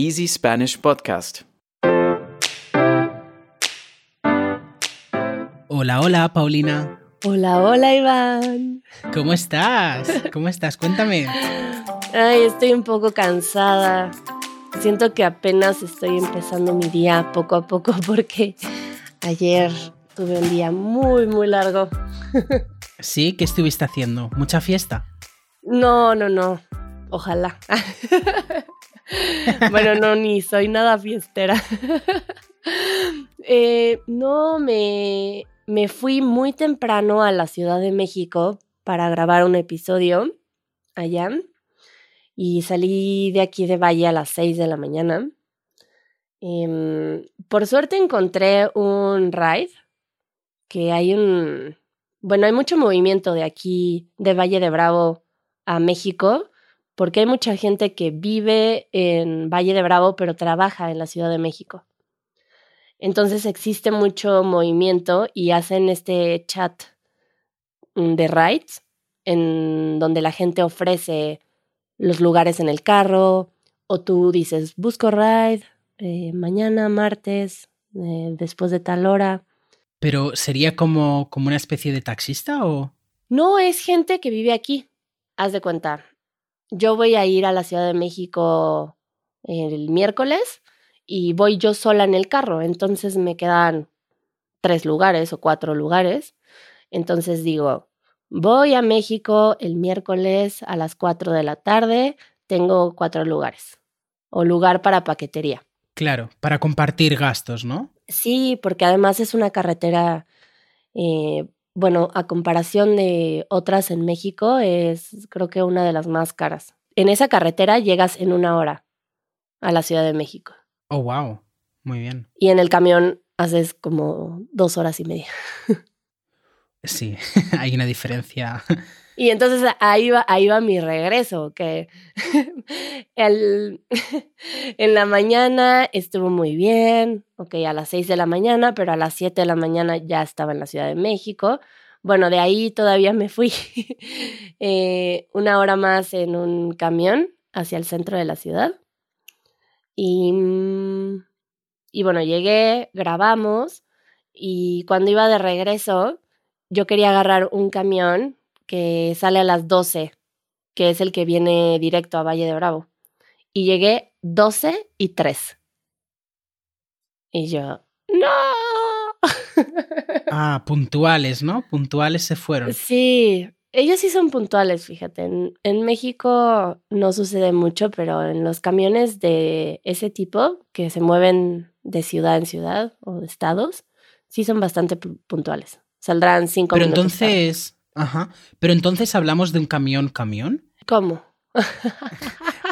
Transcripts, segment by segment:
Easy Spanish Podcast. Hola, hola, Paulina. Hola, hola, Iván. ¿Cómo estás? ¿Cómo estás? Cuéntame. Ay, estoy un poco cansada. Siento que apenas estoy empezando mi día poco a poco porque ayer tuve un día muy, muy largo. ¿Sí? ¿Qué estuviste haciendo? ¿Mucha fiesta? No, no, no. Ojalá. bueno, no, ni soy nada fiestera. Eh, no, me, me fui muy temprano a la Ciudad de México para grabar un episodio allá y salí de aquí de Valle a las 6 de la mañana. Em, por suerte encontré un ride, que hay un... Bueno, hay mucho movimiento de aquí, de Valle de Bravo a México, porque hay mucha gente que vive en Valle de Bravo, pero trabaja en la Ciudad de México. Entonces existe mucho movimiento y hacen este chat mm, de rides en donde la gente ofrece los lugares en el carro o tú dices, busco ride eh, mañana, martes, eh, después de tal hora. ¿Pero sería como, como una especie de taxista o...? No, es gente que vive aquí. Haz de cuenta. Yo voy a ir a la Ciudad de México el miércoles y voy yo sola en el carro, entonces me quedan tres lugares o cuatro lugares. Entonces digo, voy a México el miércoles a las cuatro de la tarde, tengo cuatro lugares o lugar para paquetería. Claro, para compartir gastos, ¿no? Sí, porque además es una carretera, eh, bueno, a comparación de otras en México, es creo que una de las más caras. En esa carretera llegas en una hora a la Ciudad de México. Oh, wow. Muy bien. Y en el camión haces como dos horas y media. Sí, hay una diferencia. Y entonces ahí va, ahí va mi regreso, que en la mañana estuvo muy bien, ok, a las seis de la mañana, pero a las siete de la mañana ya estaba en la Ciudad de México. Bueno, de ahí todavía me fui eh, una hora más en un camión hacia el centro de la ciudad. Y, mm, y bueno, llegué, grabamos y cuando iba de regreso, yo quería agarrar un camión que sale a las 12, que es el que viene directo a Valle de Bravo. Y llegué 12 y 3. Y yo, no. Ah, puntuales, ¿no? Puntuales se fueron. Sí, ellos sí son puntuales, fíjate. En, en, México no sucede mucho, pero en los camiones de ese tipo, que se mueven de ciudad en ciudad o de estados, sí son bastante puntuales. Saldrán cinco pero minutos. entonces, ajá. Pero entonces hablamos de un camión camión. ¿Cómo?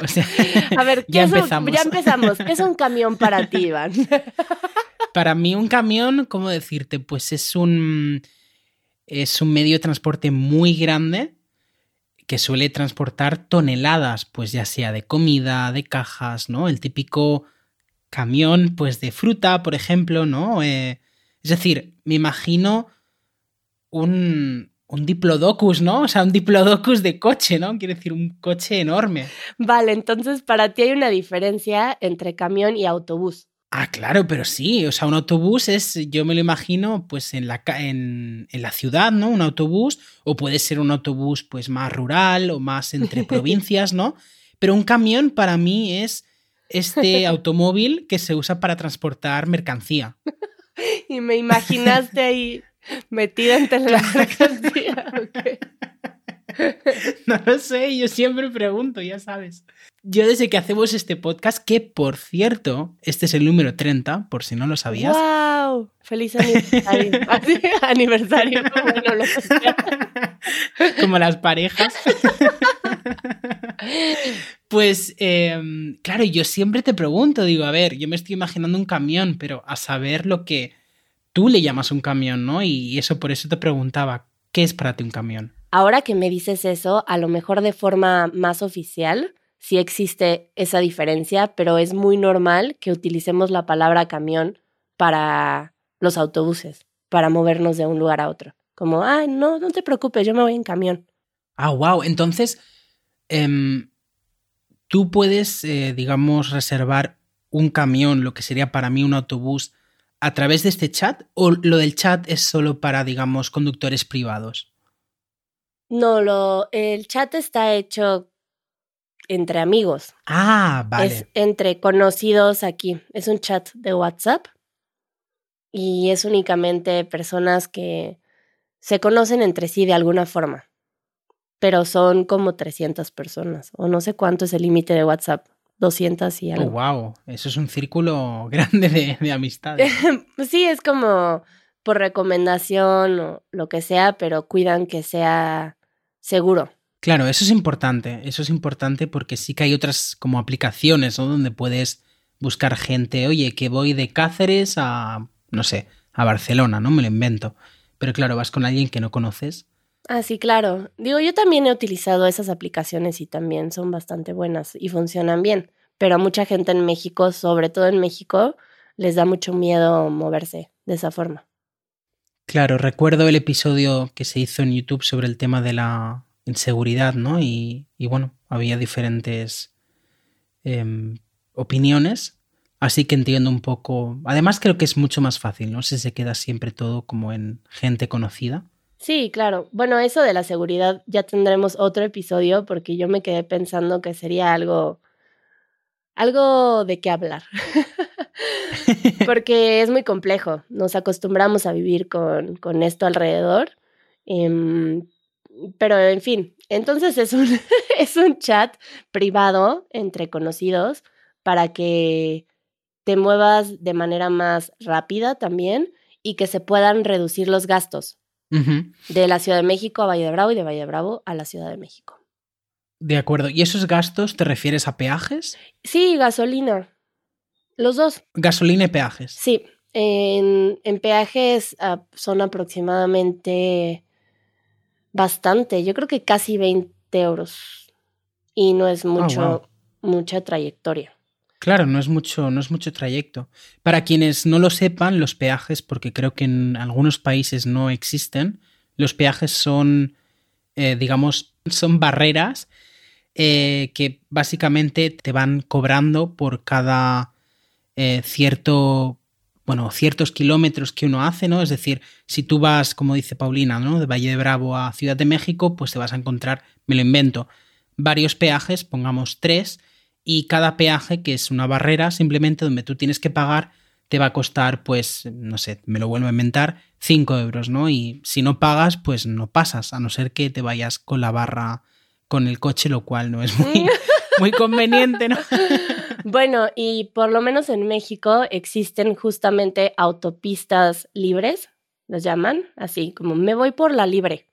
O sea, A ver, ¿qué ya es un- empezamos. ya empezamos. ¿Qué es un camión para ti, Iván? Para mí un camión, ¿cómo decirte? Pues es un es un medio de transporte muy grande que suele transportar toneladas, pues ya sea de comida, de cajas, ¿no? El típico camión, pues de fruta, por ejemplo, ¿no? Eh, es decir, me imagino un, un diplodocus, ¿no? O sea, un diplodocus de coche, ¿no? Quiere decir, un coche enorme. Vale, entonces para ti hay una diferencia entre camión y autobús. Ah, claro, pero sí, o sea, un autobús es, yo me lo imagino, pues en la, en, en la ciudad, ¿no? Un autobús, o puede ser un autobús pues más rural o más entre provincias, ¿no? Pero un camión para mí es este automóvil que se usa para transportar mercancía. Y me imaginaste ahí metida entre la mercancía. ok. No lo sé, yo siempre pregunto, ya sabes. Yo desde que hacemos este podcast, que por cierto, este es el número 30, por si no lo sabías. ¡Wow! ¡Feliz aniversario! Así, aniversario, ¿no? bueno, lo que sea. como las parejas. Pues, eh, claro, yo siempre te pregunto, digo, a ver, yo me estoy imaginando un camión, pero a saber lo que tú le llamas un camión, ¿no? Y eso por eso te preguntaba, ¿qué es para ti un camión? Ahora que me dices eso, a lo mejor de forma más oficial, sí existe esa diferencia, pero es muy normal que utilicemos la palabra camión para los autobuses, para movernos de un lugar a otro. Como, ah, no, no te preocupes, yo me voy en camión. Ah, wow. Entonces, em, tú puedes, eh, digamos, reservar un camión, lo que sería para mí un autobús, a través de este chat o lo del chat es solo para, digamos, conductores privados? No, lo, el chat está hecho entre amigos. Ah, vale. Es entre conocidos aquí. Es un chat de WhatsApp y es únicamente personas que se conocen entre sí de alguna forma. Pero son como 300 personas o no sé cuánto es el límite de WhatsApp. 200 y Oh, algo. wow. Eso es un círculo grande de, de amistades. sí, es como por recomendación o lo que sea, pero cuidan que sea seguro. Claro, eso es importante. Eso es importante porque sí que hay otras como aplicaciones, ¿no? Donde puedes buscar gente, oye, que voy de Cáceres a, no sé, a Barcelona, ¿no? Me lo invento. Pero claro, vas con alguien que no conoces. Ah, sí, claro. Digo, yo también he utilizado esas aplicaciones y también son bastante buenas y funcionan bien. Pero a mucha gente en México, sobre todo en México, les da mucho miedo moverse de esa forma. Claro, recuerdo el episodio que se hizo en YouTube sobre el tema de la inseguridad, ¿no? Y, y bueno, había diferentes em, opiniones, así que entiendo un poco. Además, creo que es mucho más fácil, ¿no? Si se queda siempre todo como en gente conocida. Sí, claro. Bueno, eso de la seguridad ya tendremos otro episodio porque yo me quedé pensando que sería algo algo de qué hablar. porque es muy complejo. Nos acostumbramos a vivir con, con esto alrededor. Em, pero en fin, entonces es un, es un chat privado entre conocidos para que te muevas de manera más rápida también y que se puedan reducir los gastos De la Ciudad de México a Valle de Bravo y de Valle de Bravo a la Ciudad de México. De acuerdo. ¿Y esos gastos te refieres a peajes? Sí, gasolina. Los dos. Gasolina y peajes. Sí. En, en peajes ah, son aproximadamente bastante. Yo creo que casi 20 euros. Y no es mucho, wow. mucha trayectoria. Claro, no es mucho, no es mucho trayecto. Para quienes no lo sepan, los peajes, porque creo que en algunos países no existen, los peajes son, eh, digamos, son barreras eh, que básicamente te van cobrando por cada eh, cierto, bueno, ciertos kilómetros que uno hace, ¿no? Es decir, si tú vas, como dice Paulina, ¿no? De Valle de Bravo a Ciudad de México, pues te vas a encontrar, me lo invento, varios peajes, pongamos tres, y cada peaje, que es una barrera simplemente donde tú tienes que pagar, te va a costar, pues, no sé, me lo vuelvo a inventar, 5 euros, ¿no? Y si no pagas, pues no pasas, a no ser que te vayas con la barra, con el coche, lo cual no es muy, muy conveniente, ¿no? Bueno, y por lo menos en México existen justamente autopistas libres, los llaman, así como me voy por la libre.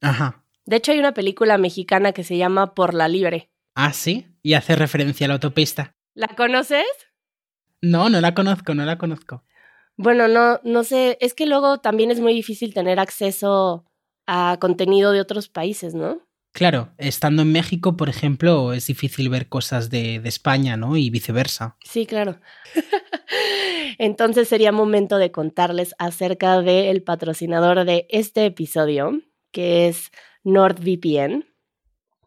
Ajá. De hecho, hay una película mexicana que se llama Por la libre. Ah, sí, y hace referencia a la autopista. ¿La conoces? No, no la conozco, no la conozco. Bueno, no, no sé, es que luego también es muy difícil tener acceso a contenido de otros países, ¿no? Claro, estando en México, por ejemplo, es difícil ver cosas de, de España, ¿no? Y viceversa. Sí, claro. Entonces sería momento de contarles acerca del patrocinador de este episodio, que es NordVPN.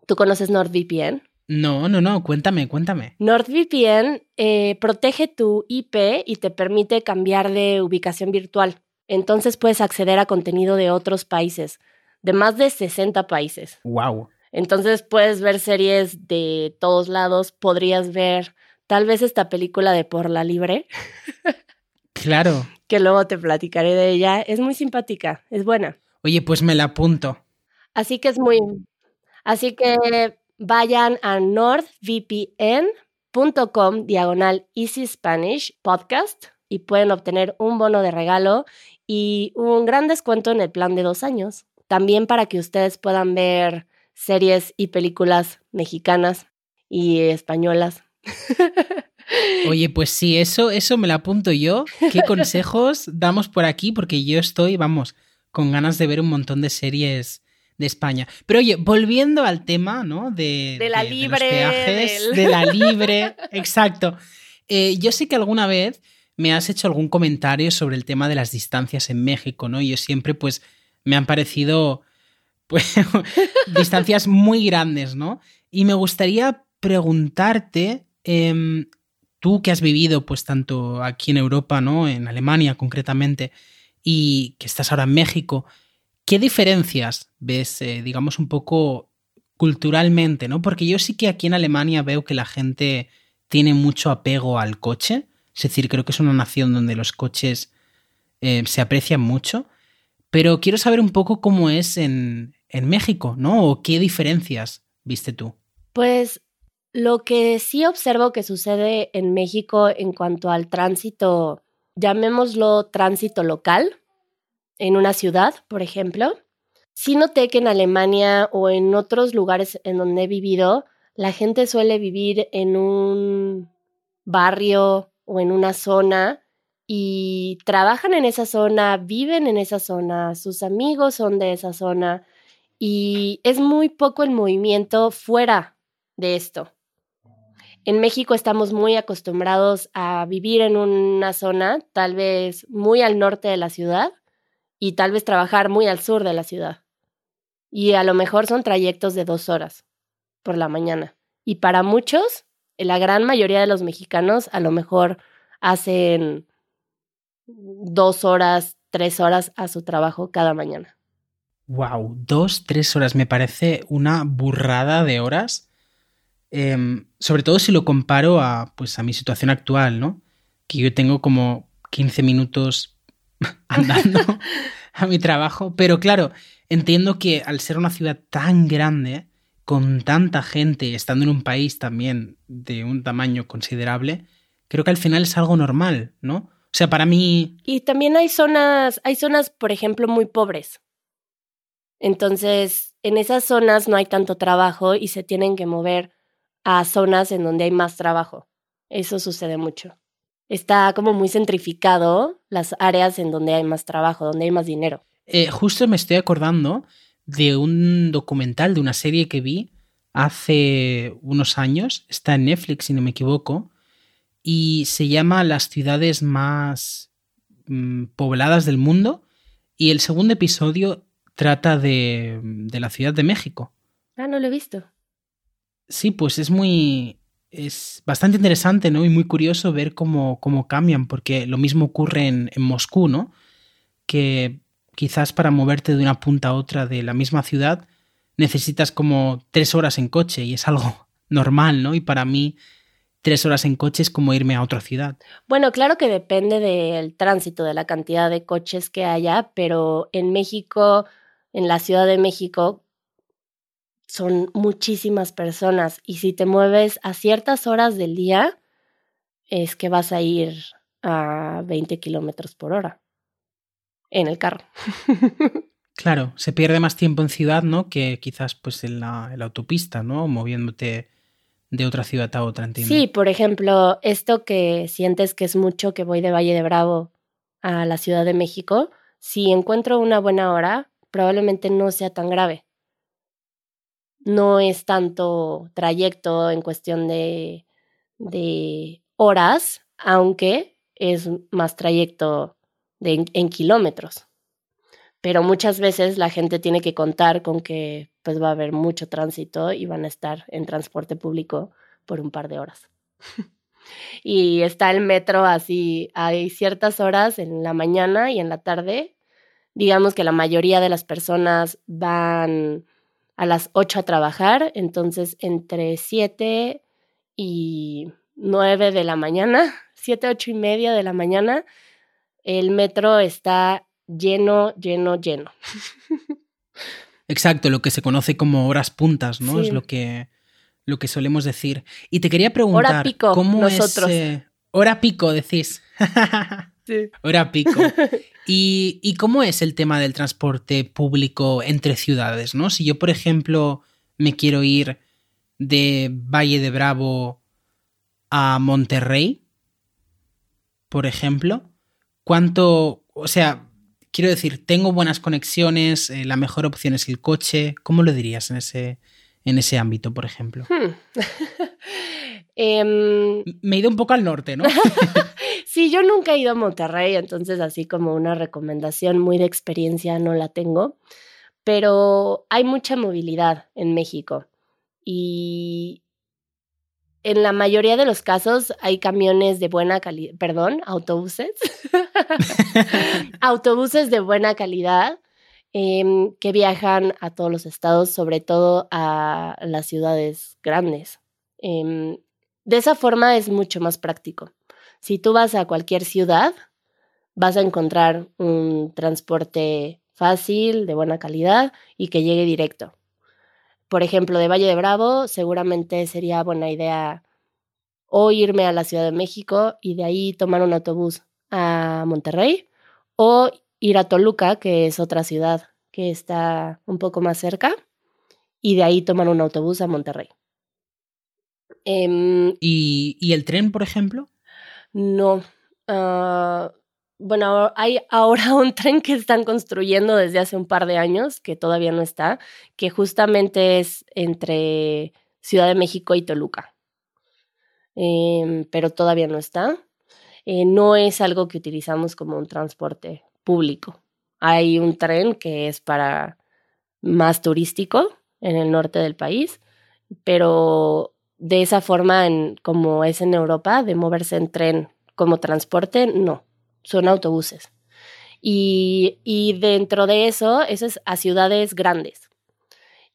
¿Tú conoces NordVPN? No, no, no, cuéntame, cuéntame. NordVPN eh, protege tu IP y te permite cambiar de ubicación virtual. Entonces puedes acceder a contenido de otros países, de más de 60 países. Wow. Entonces puedes ver series de todos lados, podrías ver tal vez esta película de Por la Libre, Claro. que luego te platicaré de ella. Es muy simpática, es buena. Oye, pues me la apunto. Así que es muy... Así que vayan a nordvpn.com diagonal Easy Spanish Podcast y pueden obtener un bono de regalo y un gran descuento en el plan de dos años. También para que ustedes puedan ver series y películas mexicanas y españolas. Oye, pues sí, eso, eso me la apunto yo. ¿Qué consejos damos por aquí? Porque yo estoy, vamos, con ganas de ver un montón de series de España. Pero oye, volviendo al tema, ¿no? De, De la los libre, peajes, del- de la libre, exacto. Eh, yo sé que alguna vez me has hecho algún comentario sobre el tema de las distancias en México, ¿no? Y yo siempre, pues, me han parecido, pues, distancias muy grandes, ¿no? Y me gustaría preguntarte, em, tú que has vivido pues tanto aquí en Europa, ¿no? En Alemania concretamente, y que estás ahora en México, ¿qué diferencias ves, eh, digamos, un poco culturalmente, ¿no? Porque yo sí que aquí en Alemania veo que la gente tiene mucho apego al coche. Es decir, creo que es una nación donde los coches eh, se aprecian mucho. Pero quiero saber un poco cómo es en, en México, ¿no? O qué diferencias viste tú. Pues lo que sí observo que sucede en México en cuanto al tránsito, llamémoslo tránsito local, en una ciudad, por ejemplo, sí noté que en Alemania o en otros lugares en donde he vivido, la gente suele vivir en un barrio o en una zona y trabajan en esa zona, viven en esa zona, sus amigos son de esa zona y es muy poco el movimiento fuera de esto. En México estamos muy acostumbrados a vivir en una zona, tal vez muy al norte de la ciudad, y tal vez trabajar muy al sur de la ciudad. Y a lo mejor son trayectos de dos horas por la mañana. Y para muchos, la gran mayoría de los mexicanos a lo mejor hacen dos horas, tres horas a su trabajo cada mañana. Wow, dos, tres horas. Me parece una burrada de horas. Em, sobre todo si lo comparo a, pues, a mi situación actual, ¿no? Que yo tengo como 15 minutos andando a mi trabajo. Pero claro, entiendo que al ser una ciudad tan grande, con tanta gente, estando en un país también de un tamaño considerable, creo que al final es algo normal, ¿no? O sea, para mí. Y también hay zonas, hay zonas, por ejemplo, muy pobres. Entonces, en esas zonas no hay tanto trabajo y se tienen que mover a zonas en donde hay más trabajo. Eso sucede mucho. Está como muy centrificado las áreas en donde hay más trabajo, donde hay más dinero. Eh, justo me estoy acordando de un documental, de una serie que vi hace unos años, está en Netflix si no me equivoco, y se llama Las ciudades más mm, pobladas del mundo, y el segundo episodio trata de, de la Ciudad de México. Ah, no lo he visto. Sí, pues es muy. Es bastante interesante, ¿no? Y muy curioso ver cómo, cómo cambian, porque lo mismo ocurre en, en Moscú, ¿no? Que quizás para moverte de una punta a otra de la misma ciudad necesitas como tres horas en coche y es algo normal, ¿no? Y para mí tres horas en coche es como irme a otra ciudad. Bueno, claro que depende del tránsito, de la cantidad de coches que haya, pero en México, en la Ciudad de México, son muchísimas personas y si te mueves a ciertas horas del día, es que vas a ir a 20 kilómetros por hora en el carro. claro, se pierde más tiempo en ciudad, ¿no? Que quizás pues en la, en la autopista, ¿no? Moviéndote de otra ciudad a otra, entiendo. Sí, por ejemplo, esto que sientes que es mucho que voy de Valle de Bravo a la Ciudad de México, si encuentro una buena hora, probablemente no sea tan grave. No es tanto trayecto en cuestión de, de horas, aunque es más trayecto de, en kilómetros. Pero muchas veces la gente tiene que contar con que pues va a haber mucho tránsito y van a estar en transporte público por un par de horas. y está el metro así, hay ciertas horas en la mañana y en la tarde. Digamos que la mayoría de las personas van a las 8 a trabajar, entonces entre 7 y 9 de la mañana, 7, 8 y media de la mañana, el metro está lleno, lleno, lleno. Exacto, lo que se conoce como horas puntas, ¿no? Es lo que, lo que solemos decir. Y te quería preguntar, hora pico, ¿cómo nosotros. es... Eh, hora pico, decís. sí. Hora pico. ¿Y, ¿Y cómo es el tema del transporte público entre ciudades, no? Si yo, por ejemplo, me quiero ir de Valle de Bravo a Monterrey, por ejemplo, ¿cuánto, o sea, quiero decir, tengo buenas conexiones, eh, la mejor opción es el coche. ¿Cómo lo dirías en ese, en ese ámbito, por ejemplo? Hmm. Em, Me he ido un poco al norte, ¿no? sí, yo nunca he ido a Monterrey, entonces así como una recomendación muy de experiencia no la tengo, pero hay mucha movilidad en México y en la mayoría de los casos hay camiones de buena calidad, perdón, autobuses, autobuses de buena calidad em, que viajan a todos los estados, sobre todo a las ciudades grandes. Em, de esa forma es mucho más práctico. Si tú vas a cualquier ciudad, vas a encontrar un transporte fácil, de buena calidad y que llegue directo por ejemplo, de Valle de Bravo, seguramente sería buena idea o irme a la Ciudad de México y de ahí tomar un autobús a Monterrey o ir a Toluca, que es otra ciudad que está un poco más cerca, y de ahí tomar un autobús a Monterrey. Em, ¿Y, el tren, por ejemplo? No. Ah, bueno, hay ahora un tren que están construyendo desde hace un par de años, que todavía no está, que justamente es entre Ciudad de México y Toluca. Em, pero todavía no está. Eh, no es algo que utilizamos como un transporte público. Hay un tren que es para más turístico en el norte del país, pero de esa forma, como es en Europa, de moverse en tren como transporte, no son autobuses. Y, dentro de eso, eso es a ciudades grandes.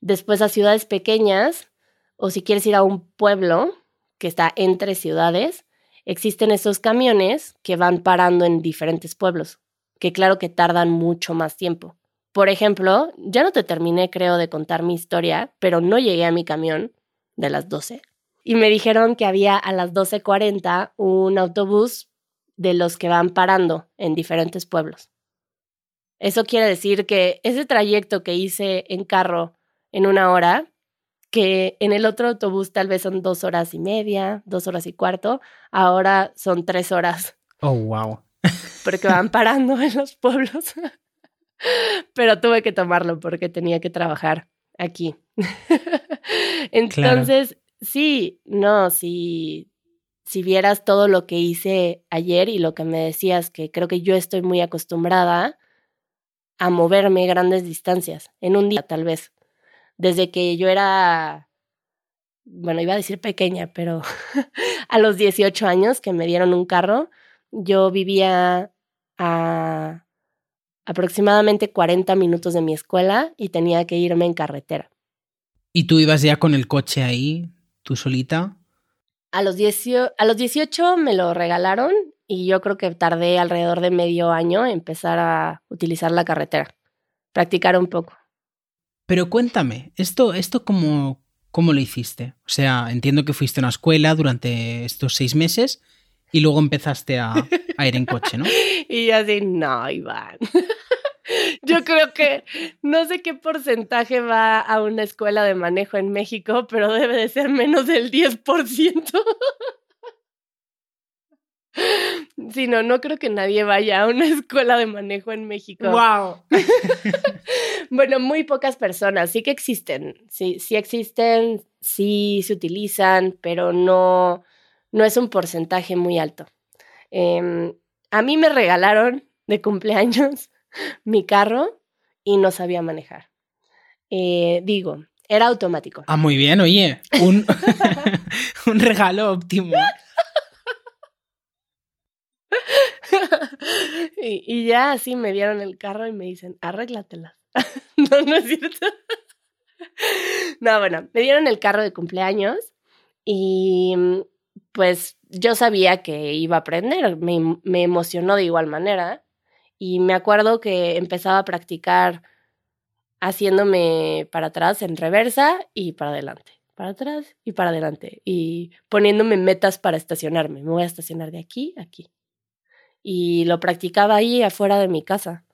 Después a ciudades pequeñas, o si quieres ir a un pueblo que está entre ciudades, existen esos camiones que van parando en diferentes pueblos, que claro que tardan mucho más tiempo. Por ejemplo, ya no te terminé, creo, de contar mi historia, pero no llegué a mi camión de las 12. Y me dijeron que había a las 12.40 un autobús de los que van parando en diferentes pueblos. Eso quiere decir que ese trayecto que hice en carro en una hora, que en el otro autobús tal vez son dos horas y media, dos horas y cuarto, ahora son tres horas. Oh, wow. Porque van parando en los pueblos. Pero tuve que tomarlo porque tenía que trabajar aquí. Entonces, sí, no, sí, si vieras todo lo que hice ayer y lo que me decías, que creo que yo estoy muy acostumbrada a moverme grandes distancias, en un día tal vez. Desde que yo era, bueno, iba a decir pequeña, pero a los 18 años que me dieron un carro, yo vivía a aproximadamente 40 minutos de mi escuela y tenía que irme en carretera. ¿Y tú ibas ya con el coche ahí, tú solita? A los, a los 18 me lo regalaron y yo creo que tardé alrededor de medio año en empezar a utilizar la carretera, practicar un poco. Pero cuéntame, ¿esto, esto cómo, cómo lo hiciste? O sea, entiendo que fuiste a una escuela durante estos seis meses y luego empezaste a, a ir en coche, ¿no? y yo así, no, Iván. Yo creo que no sé qué porcentaje va a una escuela de manejo en México, pero debe de ser menos del 10%. Si no, no creo que nadie vaya a una escuela de manejo en México. ¡Wow! bueno, muy pocas personas. Sí que existen. Sí, sí existen, sí se utilizan, pero no, no es un porcentaje muy alto. Em, a mí me regalaron de cumpleaños mi carro y no sabía manejar. Eh, digo, era automático. Ah, muy bien, oye, un, un regalo óptimo. y, y, ya así me dieron el carro y me dicen, arréglatelas. no, no es cierto. no, bueno, me dieron el carro de cumpleaños y pues yo sabía que iba a aprender, me, me emocionó de igual manera y me acuerdo que empezaba a practicar haciéndome para atrás en reversa y para adelante, para atrás y para adelante, y poniéndome metas para estacionarme. Me voy a estacionar de aquí a aquí. Y lo practicaba ahí afuera de mi casa.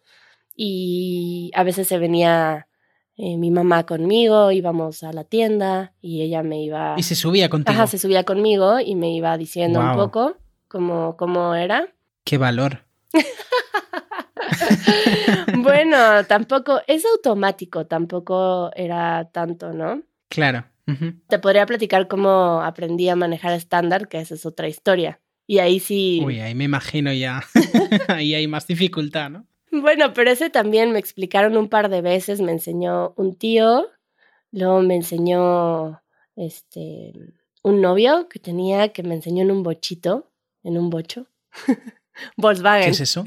Y a veces se venía eh, mi mamá conmigo, íbamos a la tienda y ella me iba... Y se subía contigo. Ajá, se subía conmigo y me iba diciendo un poco cómo, cómo era. Qué valor. bueno, tampoco, es automático, tampoco era tanto, ¿no? Claro. Te podría platicar cómo aprendí a manejar estándar, que esa es otra historia. Y ahí sí. Uy, ahí me imagino ya. ahí hay más dificultad, ¿no? Bueno, pero ese también me explicaron un par de veces, me enseñó un tío, luego me enseñó este un novio que tenía que me enseñó en un bochito, en un bocho. Volkswagen. ¿Qué es eso?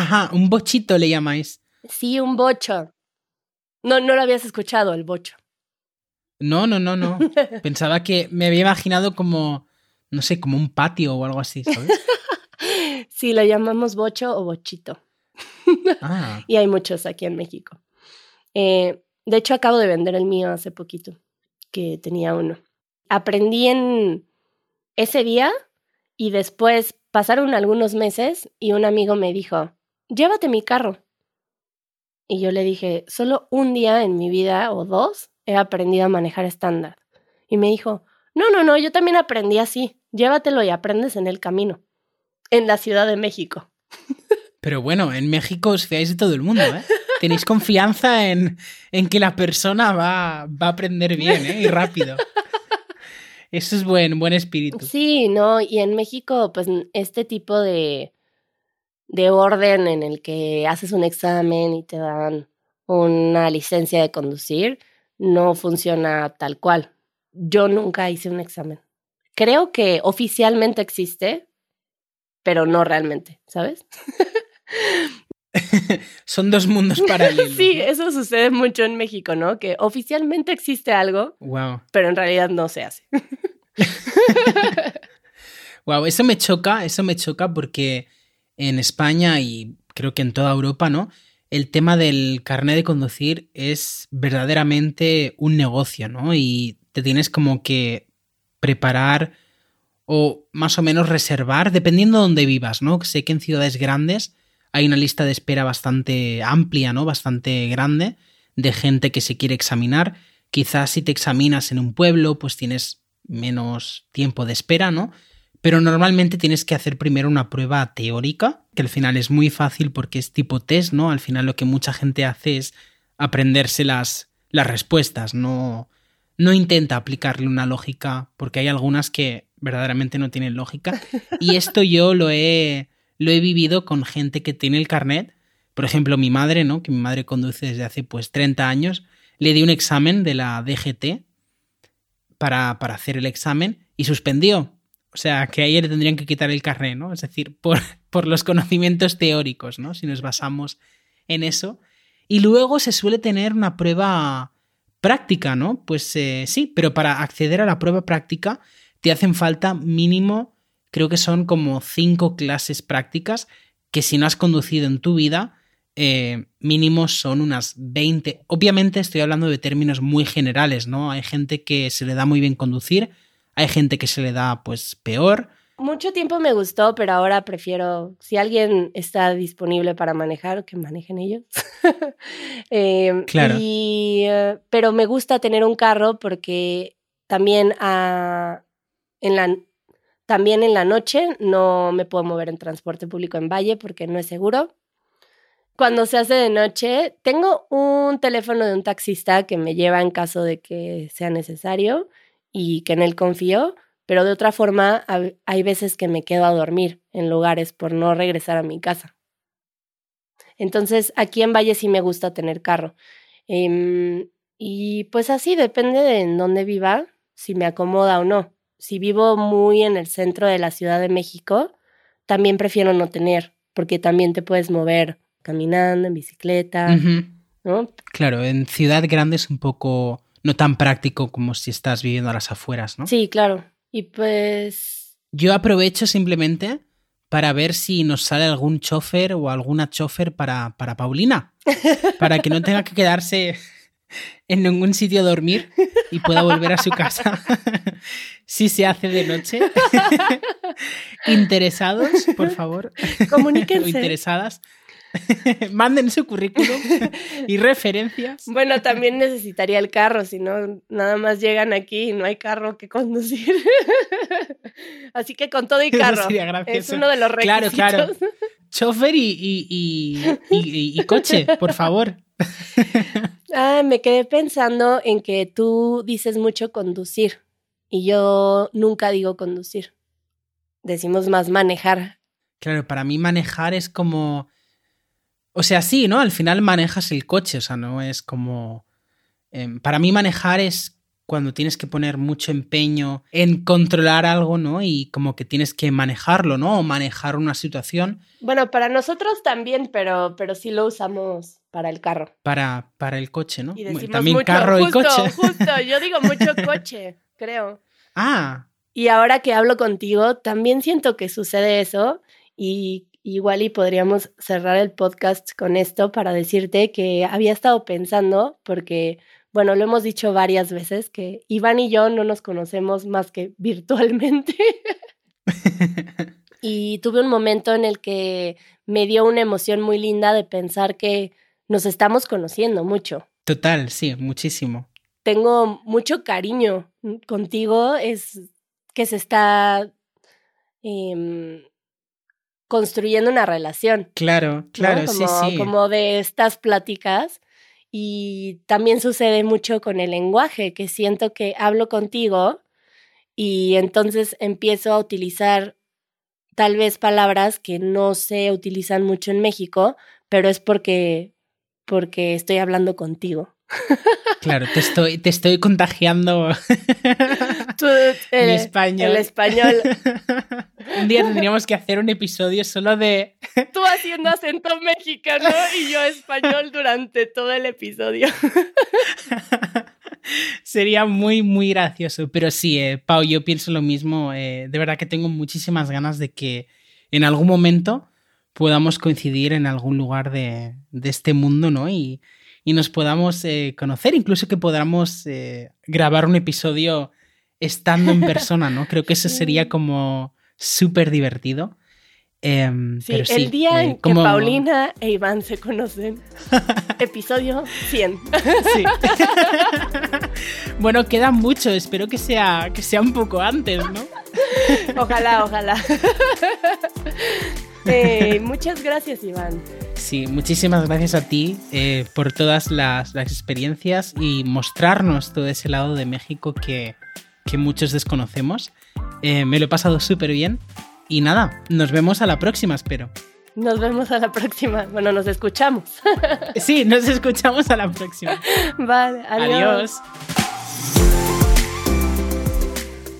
Ajá, un bochito le llamáis. Sí, un bocho. No, no lo habías escuchado, el bocho. No, no, no, no. Pensaba que me había imaginado como, no sé, como un patio o algo así, ¿sabes? sí, lo llamamos bocho o bochito. Ah. y hay muchos aquí en México. Eh, de hecho, acabo de vender el mío hace poquito, que tenía uno. Aprendí en ese día y después pasaron algunos meses y un amigo me dijo, llévate mi carro. Y yo le dije, solo un día en mi vida o dos he aprendido a manejar estándar. Y me dijo, no, no, no, yo también aprendí así, llévatelo y aprendes en el camino, en la Ciudad de México. Pero bueno, en México os fiáis de todo el mundo, ¿eh? Tenéis confianza en, en que la persona va, va, a aprender bien, ¿eh? Y rápido. Eso es buen, buen espíritu. Sí, no, y en México, pues este tipo de, de orden en el que haces un examen y te dan una licencia de conducir, no funciona tal cual. Yo nunca hice un examen. Creo que oficialmente existe, pero no realmente, ¿sabes? Son dos mundos paralelos. sí, eso sucede mucho en México, ¿no? Que oficialmente existe algo, wow. pero en realidad no se hace. wow, eso me choca, eso me choca porque en España y creo que en toda Europa, ¿no? El tema del carnet de conducir es verdaderamente un negocio, ¿no? Y te tienes como que preparar o más o menos reservar, dependiendo de dónde vivas, ¿no? Sé que en ciudades grandes hay una lista de espera bastante amplia, ¿no? Bastante grande de gente que se quiere examinar. Quizás si te examinas en un pueblo, pues tienes menos tiempo de espera, ¿no? Pero normalmente tienes que hacer primero una prueba teórica, que al final es muy fácil porque es tipo test, ¿no? Al final lo que mucha gente hace es aprenderse las, las respuestas, no, no intenta aplicarle una lógica, porque hay algunas que verdaderamente no tienen lógica. Y esto yo lo he, lo he vivido con gente que tiene el carnet. Por ejemplo, mi madre, ¿no? Que mi madre conduce desde hace pues 30 años. Le di un examen de la DGT para, para hacer el examen y suspendió. O sea, que ahí le tendrían que quitar el carnet, ¿no? Es decir, por, por los conocimientos teóricos, ¿no? Si nos basamos en eso. Y luego se suele tener una prueba práctica, ¿no? Pues eh, sí, pero para acceder a la prueba práctica te hacen falta mínimo, creo que son como cinco clases prácticas que si no has conducido en tu vida, eh, mínimo son unas 20. Obviamente estoy hablando de términos muy generales, ¿no? Hay gente que se le da muy bien conducir, hay gente que se le da pues peor. Mucho tiempo me gustó, pero ahora prefiero, si alguien está disponible para manejar, que manejen ellos. eh, claro. Y, uh, pero me gusta tener un carro porque también, uh, en la, también en la noche no me puedo mover en transporte público en Valle porque no es seguro. Cuando se hace de noche, tengo un teléfono de un taxista que me lleva en caso de que sea necesario y que en él confío, pero de otra forma hay veces que me quedo a dormir en lugares por no regresar a mi casa. Entonces aquí en Valle sí me gusta tener carro. Eh, y pues así depende de en dónde viva, si me acomoda o no. Si vivo muy en el centro de la Ciudad de México, también prefiero no tener, porque también te puedes mover caminando, en bicicleta, Uh -huh. ¿no? Claro, en ciudad grande es un poco no tan práctico como si estás viviendo a las afueras, ¿no? Sí, claro. Y pues... Yo aprovecho simplemente para ver si nos sale algún chofer o alguna chofer para, para Paulina, para que no tenga que quedarse en ningún sitio a dormir y pueda volver a su casa si se hace de noche. Interesados, por favor. Comuníquense. o interesadas. Manden su currículum y referencias. Bueno, también necesitaría el carro, si no, nada más llegan aquí y no hay carro que conducir. Así que con todo y carro. Es uno de los requisitos. Claro, claro. Chofer y, y, y, y, coche, por favor. Ah, me quedé pensando en que tú dices mucho conducir y yo nunca digo conducir. Decimos más manejar. Claro, para mí manejar es como o sea, sí, ¿no? Al final manejas el coche, o sea, no es como... Eh, para mí manejar es cuando tienes que poner mucho empeño en controlar algo, ¿no? Y como que tienes que manejarlo, ¿no? O manejar una situación. Bueno, para nosotros también, pero, pero sí lo usamos para el carro. Para, para el coche, ¿no? Y decimos También mucho, carro justo, y coche. Justo, yo digo mucho coche, creo. Ah, Y ahora que hablo contigo, también siento que sucede eso y igual y podríamos cerrar el podcast con esto para decirte que había estado pensando, porque, bueno, lo hemos dicho varias veces, que Iván y yo no nos conocemos más que virtualmente. y tuve un momento en el que me dio una emoción muy linda de pensar que nos estamos conociendo mucho total, sí, muchísimo. tengo mucho cariño contigo, es que se está em, construyendo una relación. Claro, ¿no? claro, como, sí, sí. Como de estas pláticas. Y también sucede mucho con el lenguaje, que siento que hablo contigo y entonces empiezo a utilizar tal vez palabras que no se utilizan mucho en México, pero es porque, porque estoy hablando contigo. Claro, te estoy, te estoy contagiando Tú, mi eh, español. El español. un día tendríamos que hacer un episodio solo de... Tú haciendo acento mexicano y yo español durante todo el episodio. Sería muy, muy gracioso. Pero sí, eh, Pau, yo pienso lo mismo. eh, de verdad que tengo muchísimas ganas de que en algún momento podamos coincidir en algún lugar de, de este mundo, ¿no? Y, y nos podamos eh, conocer, incluso que podamos grabar un episodio estando en persona, ¿no? Creo que eso sería como súper divertido. Em, Sí, pero sí, el día eh, en que Paulina e Iván se conocen. Episodio 100. Sí. bueno, queda mucho, espero que sea, que sea un poco antes, ¿no? Ojalá, ojalá. Eh, muchas gracias, Iván. Sí, muchísimas gracias a ti eh, por todas las, las experiencias y mostrarnos todo ese lado de México que, que muchos desconocemos. Eh, me lo he pasado súper bien y nada, nos vemos a la próxima, espero. Nos vemos a la próxima. Bueno, nos escuchamos. Sí, nos escuchamos a la próxima. Vale, adiós. Adiós.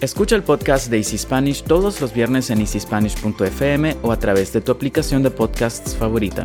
Escucha el podcast de Easy Spanish todos los viernes en easyspanish.fm o a través de tu aplicación de podcasts favorita.